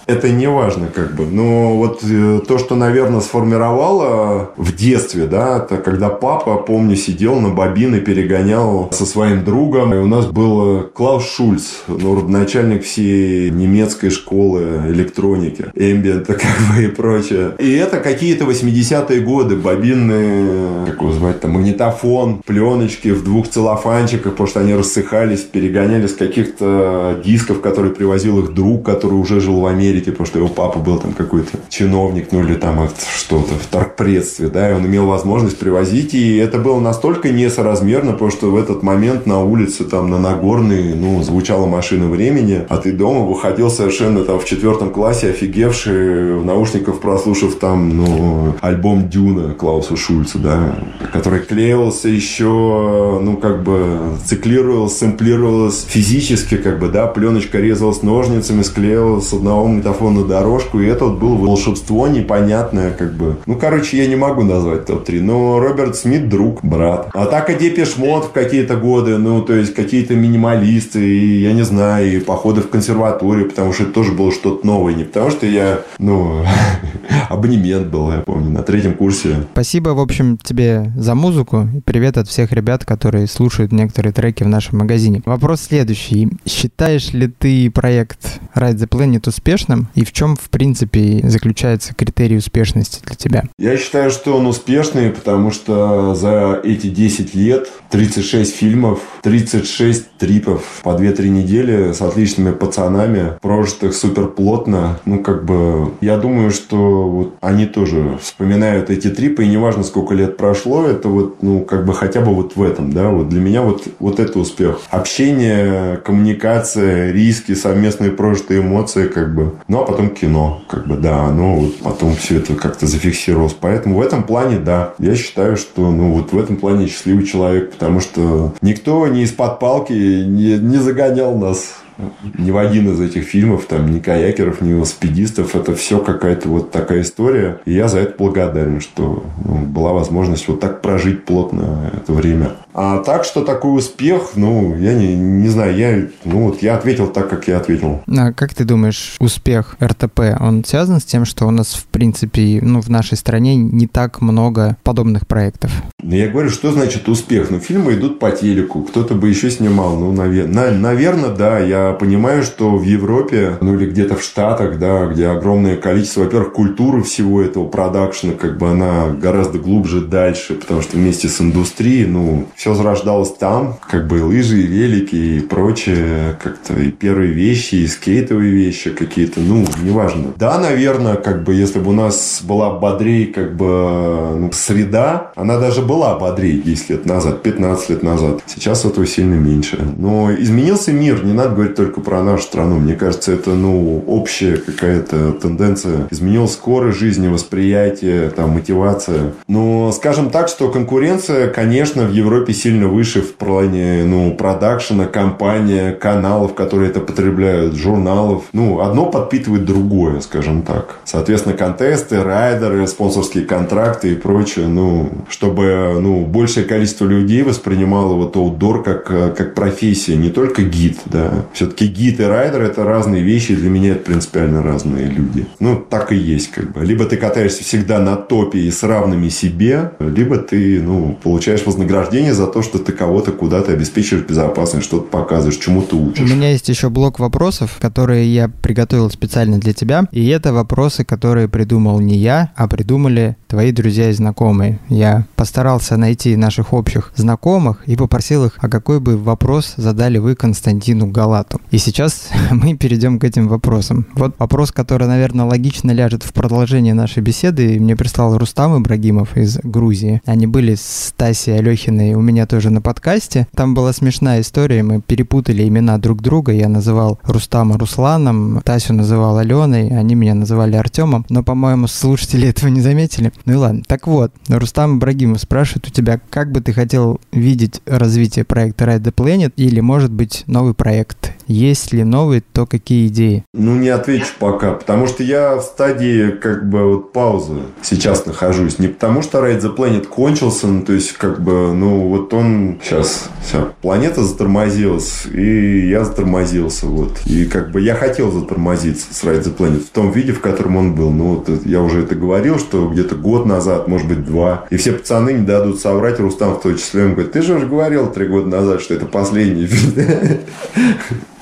это не важно как бы. Но вот э, то, что, наверное, сформировало в детстве, да, это когда папа, помню, сидел на бобины, перегонял со своим другом. И у нас был Клаус Шульц, ну, начальник всей немецкой школы электроники, Ambient, как бы и прочее. И это какие-то 80-е годы, бобинные, как его звать там, магнитофон, пленочки в двух целлофанчиках, потому что они рассыхались, перегоняли с каких-то дисков, которые привозил их друг, который уже жил в Америке, потому что его папа был там какой-то чиновник, ну или там что-то в торгпредстве, да, и он имел возможность привозить, и это было настолько несоразмерно, потому что в этот момент на улице, там, на Нагорной, ну, звучала машина времени, а ты дома выходил совершенно там в четвертом классе, офигевший, в наушниках прослушав там, ну, альбом Дюна Клауса Шульца, да, который клеился еще, ну, как бы циклировался, сэмплировалось физически, как бы, да, пленочка резалась ножницами, склеивалась с одного магнитофона дорожку, и это вот было волшебство непонятное, как бы. Ну, короче, я не могу назвать топ-3, но Роберт Смит друг, брат. А так и Депешмот в какие-то годы, ну, то есть какие-то минималисты, и, я не знаю, и походы в консерваторию, потому что это тоже было что-то новое, не потому что я, ну, абонемент был, я помню, на третьем курсе. Спасибо, в общем, тебе за музыку. Привет от всех ребят, которые слушают некоторые треки в нашем магазине. Вопрос следующий. Считаешь ли ты проект Ride the Planet успешным? И в чем, в принципе, заключается критерий успешности для тебя? Я считаю, что он успешный, потому что за эти 10 лет 36 фильмов, 36 трипов по 2-3 недели с отличными пацанами, прожитых супер плотно. Ну, как бы, я думаю, что вот они тоже вспоминают эти трипы, и неважно, сколько лет прошло, это вот, ну, как бы хотя бы вот в этом, да, вот для меня вот, вот это успех. Общение, коммуникация, риски, совместные прожитые эмоции, как бы. Ну, а потом кино, как бы, да, оно вот потом все это как-то зафиксировалось. Поэтому в этом плане, да, я считаю, что, ну, вот в этом плане счастливый человек, потому что никто не из-под палки не, не загонял нас ни в один из этих фильмов, там, ни каякеров, ни велосипедистов. Это все какая-то вот такая история. И я за это благодарен, что ну, была возможность вот так прожить плотно это время. А так, что такой успех, ну, я не, не знаю, я, ну, вот я ответил так, как я ответил. А как ты думаешь, успех РТП, он связан с тем, что у нас, в принципе, ну, в нашей стране не так много подобных проектов? Ну, я говорю, что значит успех? Ну, фильмы идут по телеку, кто-то бы еще снимал, ну, наверное, наверное, да, я понимаю, что в Европе, ну, или где-то в Штатах, да, где огромное количество, во-первых, культуры всего этого продакшена, как бы она гораздо глубже дальше, потому что вместе с индустрией, ну, все зарождалось там, как бы и лыжи, и велики, и прочее, как-то и первые вещи, и скейтовые вещи какие-то, ну, неважно. Да, наверное, как бы, если бы у нас была бодрей, как бы, ну, среда, она даже была бодрей 10 лет назад, 15 лет назад. Сейчас этого сильно меньше. Но изменился мир, не надо говорить только про нашу страну. Мне кажется, это, ну, общая какая-то тенденция. Изменилась скорость жизни, восприятие, там, мотивация. Но скажем так, что конкуренция, конечно, в Европе сильно выше в плане, ну, продакшена, компаний, каналов, которые это потребляют, журналов. Ну, одно подпитывает другое, скажем так. Соответственно, контесты, райдеры, спонсорские контракты и прочее, ну, чтобы, ну, большее количество людей воспринимало вот outdoor как, как профессия, не только гид, да. Все-таки гид и райдер это разные вещи, для меня это принципиально разные люди. Ну, так и есть, как бы. Либо ты катаешься всегда на топе и с равными себе, либо ты, ну, получаешь вознаграждение за то, что ты кого-то куда-то обеспечиваешь безопасность, что-то показываешь, чему ты учишь. У меня есть еще блок вопросов, которые я приготовил специально для тебя. И это вопросы, которые придумал не я, а придумали твои друзья и знакомые. Я постарался найти наших общих знакомых и попросил их, а какой бы вопрос задали вы Константину Галату. И сейчас мы перейдем к этим вопросам. Вот вопрос, который, наверное, логично ляжет в продолжение нашей беседы. Мне прислал Рустам Ибрагимов из Грузии. Они были с Тасей Алехиной у меня тоже на подкасте. Там была смешная история, мы перепутали имена друг друга. Я называл Рустама Русланом, Тасю называл Аленой, они меня называли Артемом, но, по-моему, слушатели этого не заметили. Ну и ладно. Так вот, Рустам Ибрагимов спрашивает у тебя, как бы ты хотел видеть развитие проекта Ride the Planet или, может быть, новый проект Есть ли новые, то какие идеи? Ну, не отвечу пока, потому что я в стадии как бы вот паузы сейчас нахожусь. Не потому что Ride the Planet кончился, ну, то есть как бы, ну, вот он сейчас, все, планета затормозилась, и я затормозился, вот. И как бы я хотел затормозиться с Ride the Planet в том виде, в котором он был. Ну, вот я уже это говорил, что где-то назад, может быть, два. И все пацаны не дадут соврать, Рустам в том числе. Он говорит, ты же уже говорил три года назад, что это последний.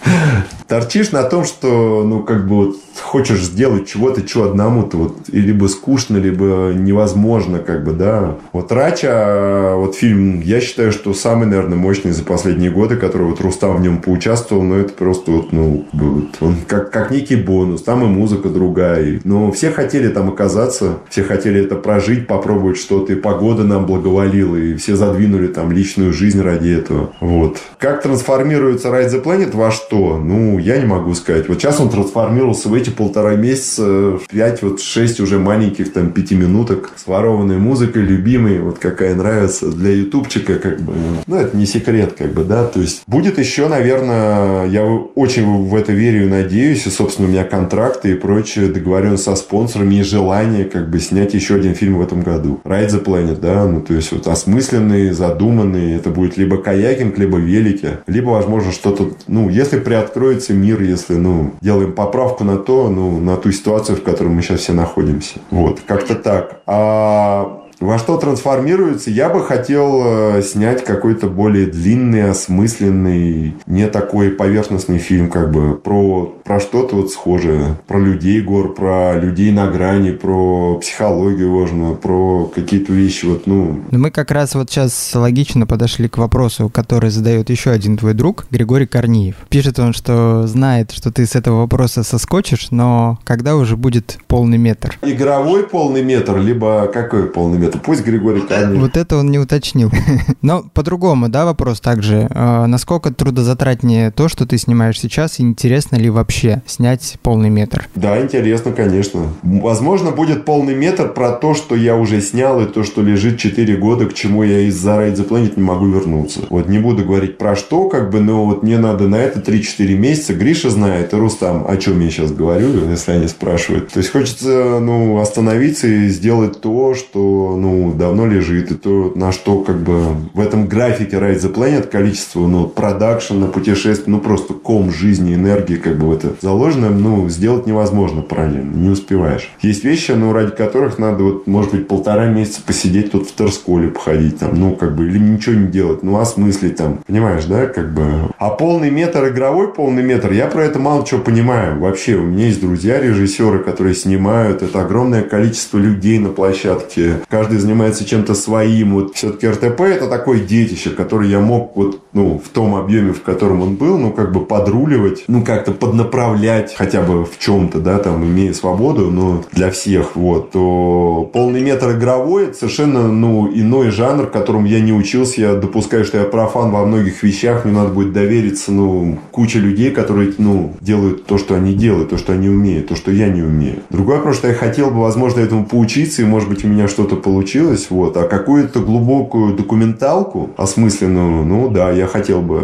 торчишь на том, что, ну, как бы вот хочешь сделать чего-то, что одному-то вот и либо скучно, либо невозможно, как бы, да. Вот Рача, вот фильм, я считаю, что самый, наверное, мощный за последние годы, который вот Рустам в нем поучаствовал, но это просто вот, ну, вот, он как, как некий бонус, там и музыка другая. Но все хотели там оказаться, все хотели это прожить, попробовать что-то, и погода нам благоволила, и все задвинули там личную жизнь ради этого. Вот. Как трансформируется Ride the Planet во что? Ну, я не могу сказать. Вот сейчас он трансформировался в эти полтора месяца в 5, вот 6 уже маленьких там пятиминуток с ворованной музыкой, любимой, вот какая нравится для ютубчика, как бы. Ну, это не секрет, как бы, да. То есть будет еще, наверное, я очень в это верю и надеюсь, и, собственно, у меня контракты и прочее, договоренность со спонсорами и желание, как бы, снять еще один фильм в этом году. Ride the Planet, да, ну, то есть, вот осмысленный, задуманный, это будет либо каякинг, либо велики, либо, возможно, что-то, ну, если приоткроется мир, если, ну, делаем поправку на то, ну, на ту ситуацию, в которой мы сейчас все находимся. Вот, как-то так. А во что трансформируется? Я бы хотел э, снять какой-то более длинный, осмысленный, не такой поверхностный фильм, как бы, про, про что-то вот схожее. Про людей гор, про людей на грани, про психологию, можно, про какие-то вещи, вот, ну... ну... Мы как раз вот сейчас логично подошли к вопросу, который задает еще один твой друг, Григорий Корниев. Пишет он, что знает, что ты с этого вопроса соскочишь, но когда уже будет полный метр? Игровой полный метр, либо какой полный метр? Это пусть Григорий Камень. Вот это он не уточнил. Но по-другому, да, вопрос также. А, насколько трудозатратнее то, что ты снимаешь сейчас, и интересно ли вообще снять полный метр? Да, интересно, конечно. Возможно, будет полный метр про то, что я уже снял, и то, что лежит 4 года, к чему я из-за Ride the Planet не могу вернуться. Вот не буду говорить про что, как бы, но вот мне надо на это 3-4 месяца. Гриша знает, и Рустам, о чем я сейчас говорю, если они спрашивают. То есть хочется, ну, остановиться и сделать то, что ну, давно лежит, и то, на что как бы в этом графике Ride the Planet количество, ну, продакшена, путешествий, ну, просто ком жизни, энергии, как бы это заложено, ну, сделать невозможно параллельно, не успеваешь. Есть вещи, ну, ради которых надо, вот, может быть, полтора месяца посидеть тут в Терсколе, походить там, ну, как бы, или ничего не делать, ну, осмыслить там, понимаешь, да, как бы. А полный метр, игровой полный метр, я про это мало чего понимаю. Вообще, у меня есть друзья, режиссеры, которые снимают, это огромное количество людей на площадке, каждый занимается чем-то своим. Вот все-таки РТП это такое детище, которое я мог вот, ну, в том объеме, в котором он был, ну, как бы подруливать, ну, как-то поднаправлять хотя бы в чем-то, да, там, имея свободу, но для всех, вот, то полный метр игровой, это совершенно, ну, иной жанр, которому я не учился, я допускаю, что я профан во многих вещах, мне надо будет довериться, ну, куче людей, которые, ну, делают то, что они делают, то, что они умеют, то, что я не умею. Другой вопрос, что я хотел бы, возможно, этому поучиться, и, может быть, у меня что-то получилось получилось, вот, а какую-то глубокую документалку осмысленную, ну да, я хотел бы,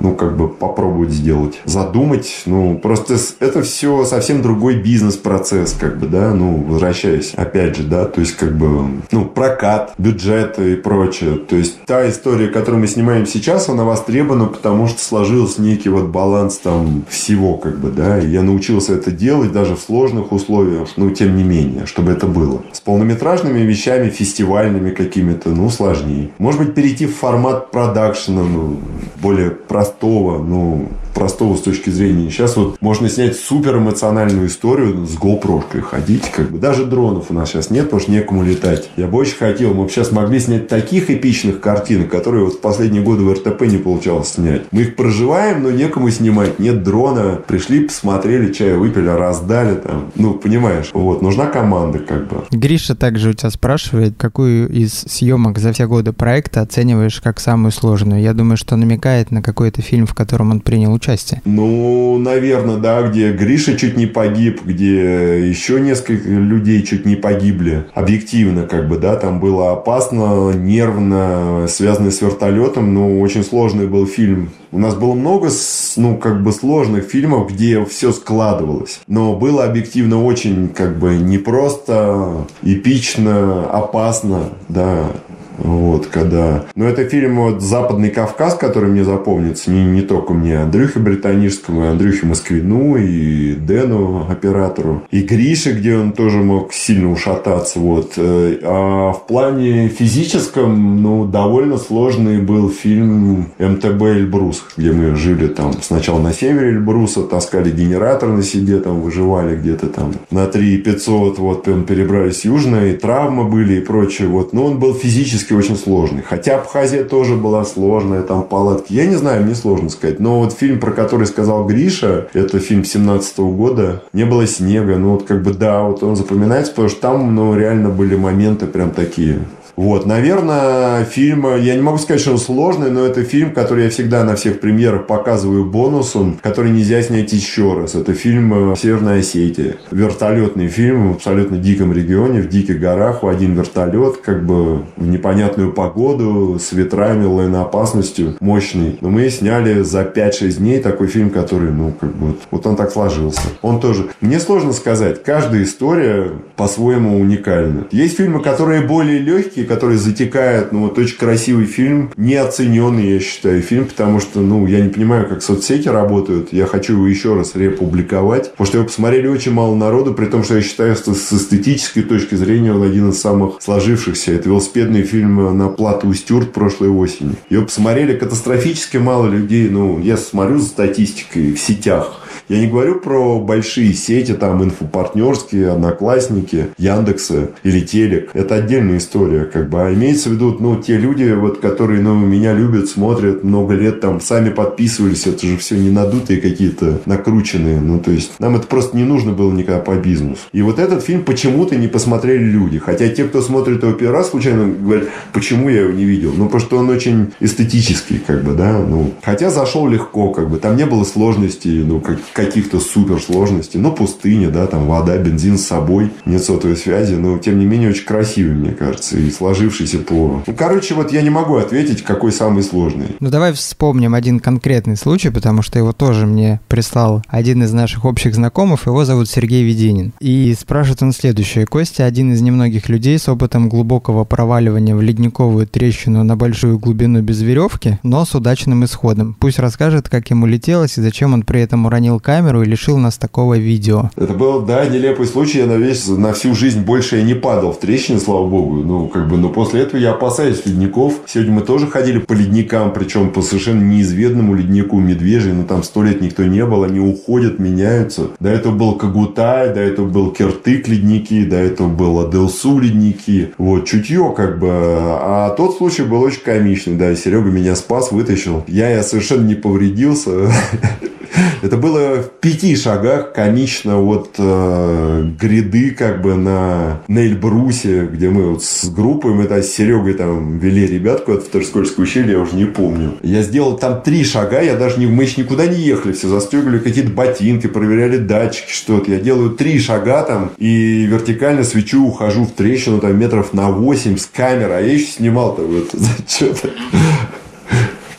ну как бы попробовать сделать, задумать, ну просто это все совсем другой бизнес-процесс, как бы, да, ну возвращаясь, опять же, да, то есть как бы, ну прокат, бюджет и прочее, то есть та история, которую мы снимаем сейчас, она востребована, потому что сложился некий вот баланс там всего, как бы, да, и я научился это делать даже в сложных условиях, ну тем не менее, чтобы это было. С полнометражными вещами фестивальными какими-то, ну, сложнее. Может быть, перейти в формат продакшена, ну, более простого, ну, простого с точки зрения. Сейчас вот можно снять супер эмоциональную историю с GoPro ходить, как бы. Даже дронов у нас сейчас нет, потому что некому летать. Я бы очень хотел, мы бы сейчас могли снять таких эпичных картинок, которые вот в последние годы в РТП не получалось снять. Мы их проживаем, но некому снимать. Нет дрона. Пришли, посмотрели, чай выпили, раздали там. Ну, понимаешь, вот, нужна команда как бы. Гриша также у тебя спрашивает, какую из съемок за все годы проекта оцениваешь как самую сложную? Я думаю, что намекает на какой-то фильм, в котором он принял участие. Ну, наверное, да, где Гриша чуть не погиб, где еще несколько людей чуть не погибли. Объективно, как бы, да, там было опасно, нервно, связано с вертолетом, но очень сложный был фильм. У нас было много, ну, как бы сложных фильмов, где все складывалось. Но было объективно очень, как бы, непросто, эпично, опасно, да. Вот, когда... Но это фильм вот «Западный Кавказ», который мне запомнится. Не, не только мне, Андрюхе Британическому, и Андрюхе Москвину, и Дэну, оператору. И Грише, где он тоже мог сильно ушататься. Вот. Э, а в плане физическом, ну, довольно сложный был фильм МТБ «Эльбрус», где мы жили там сначала на севере Эльбруса, таскали генератор на себе, там выживали где-то там на 3 500, вот, перебрались южно, и травмы были и прочее. Вот. Но он был физически физически очень сложный. Хотя Абхазия тоже была сложная, там палатки. Я не знаю, мне сложно сказать. Но вот фильм, про который сказал Гриша, это фильм 17 года, не было снега. Ну вот как бы да, вот он запоминается, потому что там, ну, реально были моменты прям такие вот, наверное, фильм, я не могу сказать, что он сложный, но это фильм, который я всегда на всех премьерах показываю бонусом, который нельзя снять еще раз. Это фильм «Северная Осетия». Вертолетный фильм в абсолютно диком регионе, в диких горах, в один вертолет, как бы в непонятную погоду, с ветрами, лайноопасностью, мощный. Но мы сняли за 5-6 дней такой фильм, который, ну, как бы, вот, вот он так сложился. Он тоже... Мне сложно сказать, каждая история по-своему уникальна. Есть фильмы, которые более легкие, который затекает. Ну, вот очень красивый фильм, неоцененный, я считаю, фильм, потому что, ну, я не понимаю, как соцсети работают. Я хочу его еще раз републиковать, потому что его посмотрели очень мало народу, при том, что я считаю, что с эстетической точки зрения он один из самых сложившихся. Это велосипедный фильм на плату Стюарт прошлой осени. Его посмотрели катастрофически мало людей. Ну, я смотрю за статистикой в сетях. Я не говорю про большие сети, там, инфопартнерские, одноклассники, Яндексы или Телек. Это отдельная история, как бы. А имеется в виду, ну, те люди, вот, которые, ну, меня любят, смотрят много лет, там, сами подписывались. Это же все не надутые какие-то, накрученные. Ну, то есть, нам это просто не нужно было никогда по бизнесу. И вот этот фильм почему-то не посмотрели люди. Хотя те, кто смотрит его первый раз, случайно говорят, почему я его не видел? Ну, потому что он очень эстетический, как бы, да. Ну, хотя зашел легко, как бы. Там не было сложностей, ну, как, каких-то суперсложностей. Ну, пустыня, да, там вода, бензин с собой, нет сотовой связи, но, тем не менее, очень красивый, мне кажется, и сложившийся по... Ну, короче, вот я не могу ответить, какой самый сложный. Ну, давай вспомним один конкретный случай, потому что его тоже мне прислал один из наших общих знакомых, его зовут Сергей Веденин. И спрашивает он следующее. Костя один из немногих людей с опытом глубокого проваливания в ледниковую трещину на большую глубину без веревки, но с удачным исходом. Пусть расскажет, как ему летелось и зачем он при этом уронил камеру и лишил нас такого видео. Это был, да, нелепый случай. Я на, весь, на всю жизнь больше я не падал в трещины, слава богу. Ну, как бы, но после этого я опасаюсь ледников. Сегодня мы тоже ходили по ледникам, причем по совершенно неизведанному леднику Медвежий. Ну, там сто лет никто не был, они уходят, меняются. До этого был Кагутай, до этого был Киртык ледники, до этого был Аделсу ледники. Вот, чутье как бы. А тот случай был очень комичный, да. Серега меня спас, вытащил. Я, я совершенно не повредился. Это было в пяти шагах комично от э, гряды как бы на, на Эльбрусе, где мы вот с группой, мы там с Серегой там вели ребятку от Вторскольского ущелья, я уже не помню. Я сделал там три шага, я даже не, мы еще никуда не ехали, все застегивали какие-то ботинки, проверяли датчики, что-то. Я делаю три шага там и вертикально свечу, ухожу в трещину там метров на 8 с камеры, а я еще снимал-то вот что-то.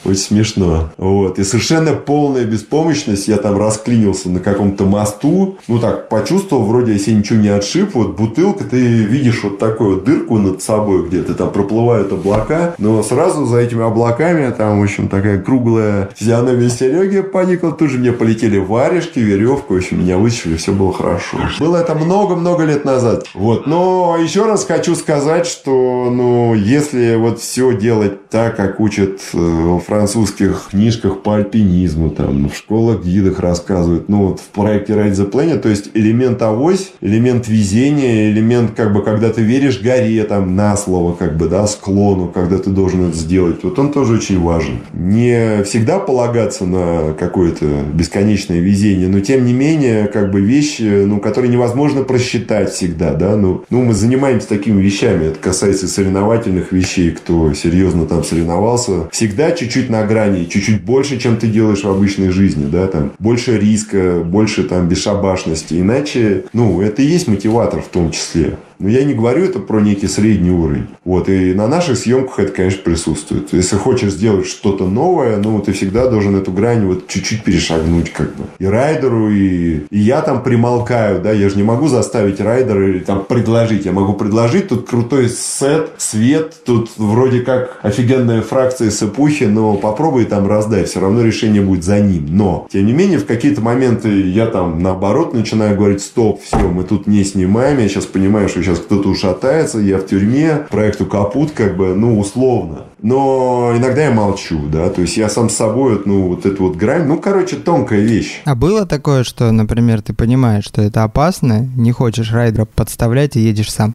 Очень смешно. Вот. И совершенно полная беспомощность. Я там расклинился на каком-то мосту. Ну так, почувствовал, вроде если ничего не отшиб. Вот бутылка, ты видишь вот такую вот дырку над собой где-то. Там проплывают облака. Но сразу за этими облаками там, в общем, такая круглая физиономия Сереги поникла. Тут же мне полетели варежки, веревку. В общем, меня вытащили, все было хорошо. Было это много-много лет назад. Вот. Но еще раз хочу сказать, что, ну, если вот все делать так, как учат э, французских книжках по альпинизму, там, в школах, гидах рассказывают. Ну, вот в проекте Ride the Planet, то есть элемент авось, элемент везения, элемент, как бы, когда ты веришь горе, там, на слово, как бы, да, склону, когда ты должен это сделать. Вот он тоже очень важен. Не всегда полагаться на какое-то бесконечное везение, но, тем не менее, как бы, вещи, ну, которые невозможно просчитать всегда, да, ну, ну, мы занимаемся такими вещами, это касается соревновательных вещей, кто серьезно там соревновался, всегда чуть-чуть чуть чуть-чуть на грани, чуть-чуть больше, чем ты делаешь в обычной жизни, да, там, больше риска, больше там бесшабашности. Иначе, ну, это и есть мотиватор в том числе. Но я не говорю это про некий средний уровень. Вот. И на наших съемках это, конечно, присутствует. Если хочешь сделать что-то новое, ну, ты всегда должен эту грань вот чуть-чуть перешагнуть как бы. И райдеру, и, и я там примолкаю, да, я же не могу заставить райдера или там предложить. Я могу предложить, тут крутой сет, свет, тут вроде как офигенная фракция с эпохи, но попробуй там раздай, все равно решение будет за ним. Но, тем не менее, в какие-то моменты я там наоборот начинаю говорить, стоп, все, мы тут не снимаем, я сейчас понимаю, что сейчас кто-то ушатается, я в тюрьме, проекту капут, как бы, ну, условно. Но иногда я молчу, да, то есть я сам с собой, ну, вот эту вот грань, ну, короче, тонкая вещь. А было такое, что, например, ты понимаешь, что это опасно, не хочешь райдера подставлять и едешь сам?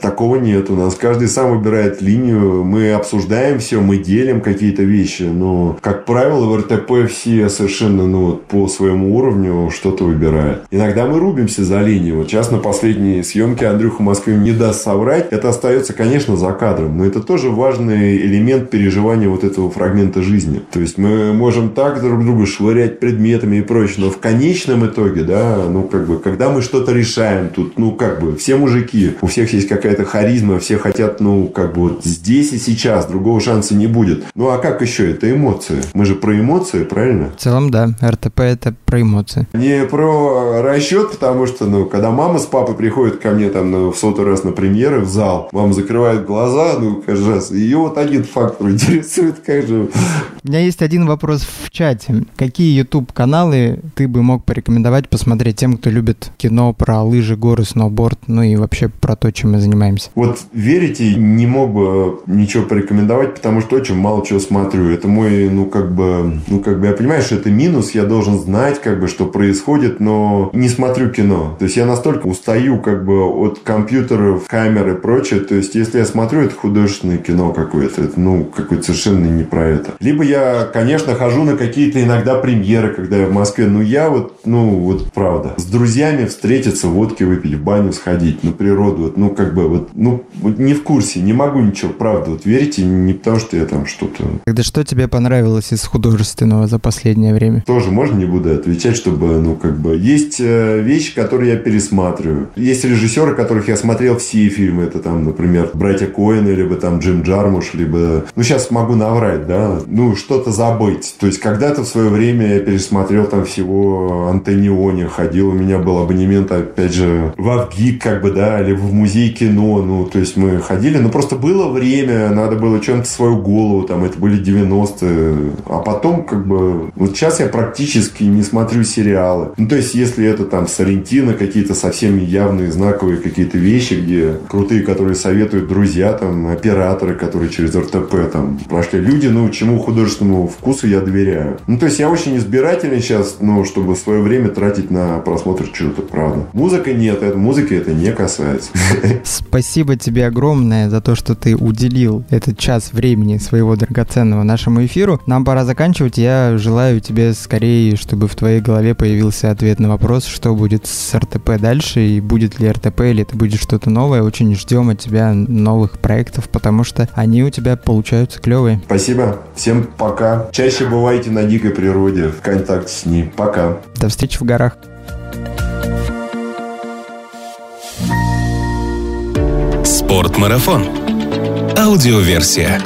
Такого нет. У нас каждый сам выбирает линию, мы обсуждаем все, мы делим какие-то вещи, но, как правило, в РТП все совершенно, ну, вот, по своему уровню что-то выбирают. Иногда мы рубимся за линию. Вот сейчас на последней съемке Андрюха Москве не даст соврать. Это остается, конечно, за кадром, но это тоже важный элемент элемент переживания вот этого фрагмента жизни. То есть мы можем так друг друга швырять предметами и прочее, но в конечном итоге, да, ну как бы, когда мы что-то решаем тут, ну как бы, все мужики, у всех есть какая-то харизма, все хотят, ну как бы вот здесь и сейчас, другого шанса не будет. Ну а как еще? Это эмоции. Мы же про эмоции, правильно? В целом, да. РТП это про эмоции. Не про расчет, потому что, ну, когда мама с папой приходят ко мне там ну, в сотый раз на премьеры в зал, мама закрывает глаза, ну, каждый раз, ее вот один фактор интересует, же... У меня есть один вопрос в чате. Какие YouTube-каналы ты бы мог порекомендовать посмотреть тем, кто любит кино про лыжи, горы, сноуборд, ну и вообще про то, чем мы занимаемся? Вот верите, не мог бы ничего порекомендовать, потому что очень мало чего смотрю. Это мой, ну как бы, ну как бы я понимаю, что это минус, я должен знать, как бы, что происходит, но не смотрю кино. То есть я настолько устаю, как бы, от компьютеров, камер и прочее. То есть если я смотрю, это художественное кино какое-то. Это ну, какой-то совершенно не про это. Либо я, конечно, хожу на какие-то иногда премьеры, когда я в Москве, но я вот, ну, вот правда, с друзьями встретиться, водки выпить, в баню сходить, на природу, вот, ну, как бы, вот, ну, вот не в курсе, не могу ничего, правда, вот верите, не потому что я там что-то... Тогда что тебе понравилось из художественного за последнее время? Тоже можно не буду отвечать, чтобы, ну, как бы, есть э, вещи, которые я пересматриваю. Есть режиссеры, которых я смотрел все фильмы, это там, например, братья Коэны, либо там Джим Джармуш, либо ну, сейчас могу наврать, да, ну, что-то забыть. То есть, когда-то в свое время я пересмотрел там всего Антониони, ходил, у меня был абонемент, опять же, в Авгик, как бы, да, или в музей кино, ну, то есть, мы ходили, но просто было время, надо было чем-то свою голову, там, это были 90-е, а потом, как бы, вот сейчас я практически не смотрю сериалы. Ну, то есть, если это там Сарентино, какие-то совсем явные, знаковые какие-то вещи, где крутые, которые советуют друзья, там, операторы, которые через РТП РТП там прошли люди, ну, чему художественному вкусу я доверяю. Ну, то есть я очень избирательный сейчас, ну, чтобы свое время тратить на просмотр чего-то, правда. Музыка нет, это, музыки это не касается. Спасибо тебе огромное за то, что ты уделил этот час времени своего драгоценного нашему эфиру. Нам пора заканчивать. Я желаю тебе скорее, чтобы в твоей голове появился ответ на вопрос, что будет с РТП дальше, и будет ли РТП, или это будет что-то новое. Очень ждем от тебя новых проектов, потому что они у тебя получаются клевые. Спасибо. Всем пока. Чаще бывайте на дикой природе, в контакте с ней. Пока. До встречи в горах. Спортмарафон. Аудиоверсия.